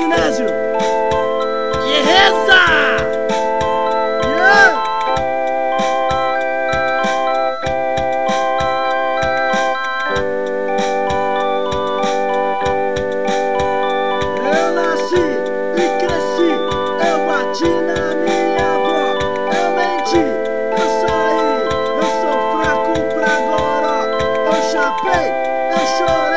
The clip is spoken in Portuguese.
Sinésio! E reza! Yeah! Eu nasci e cresci, eu bati na minha avó, eu menti, eu saí, eu sou fraco pra agora, eu chapei Eu chorei.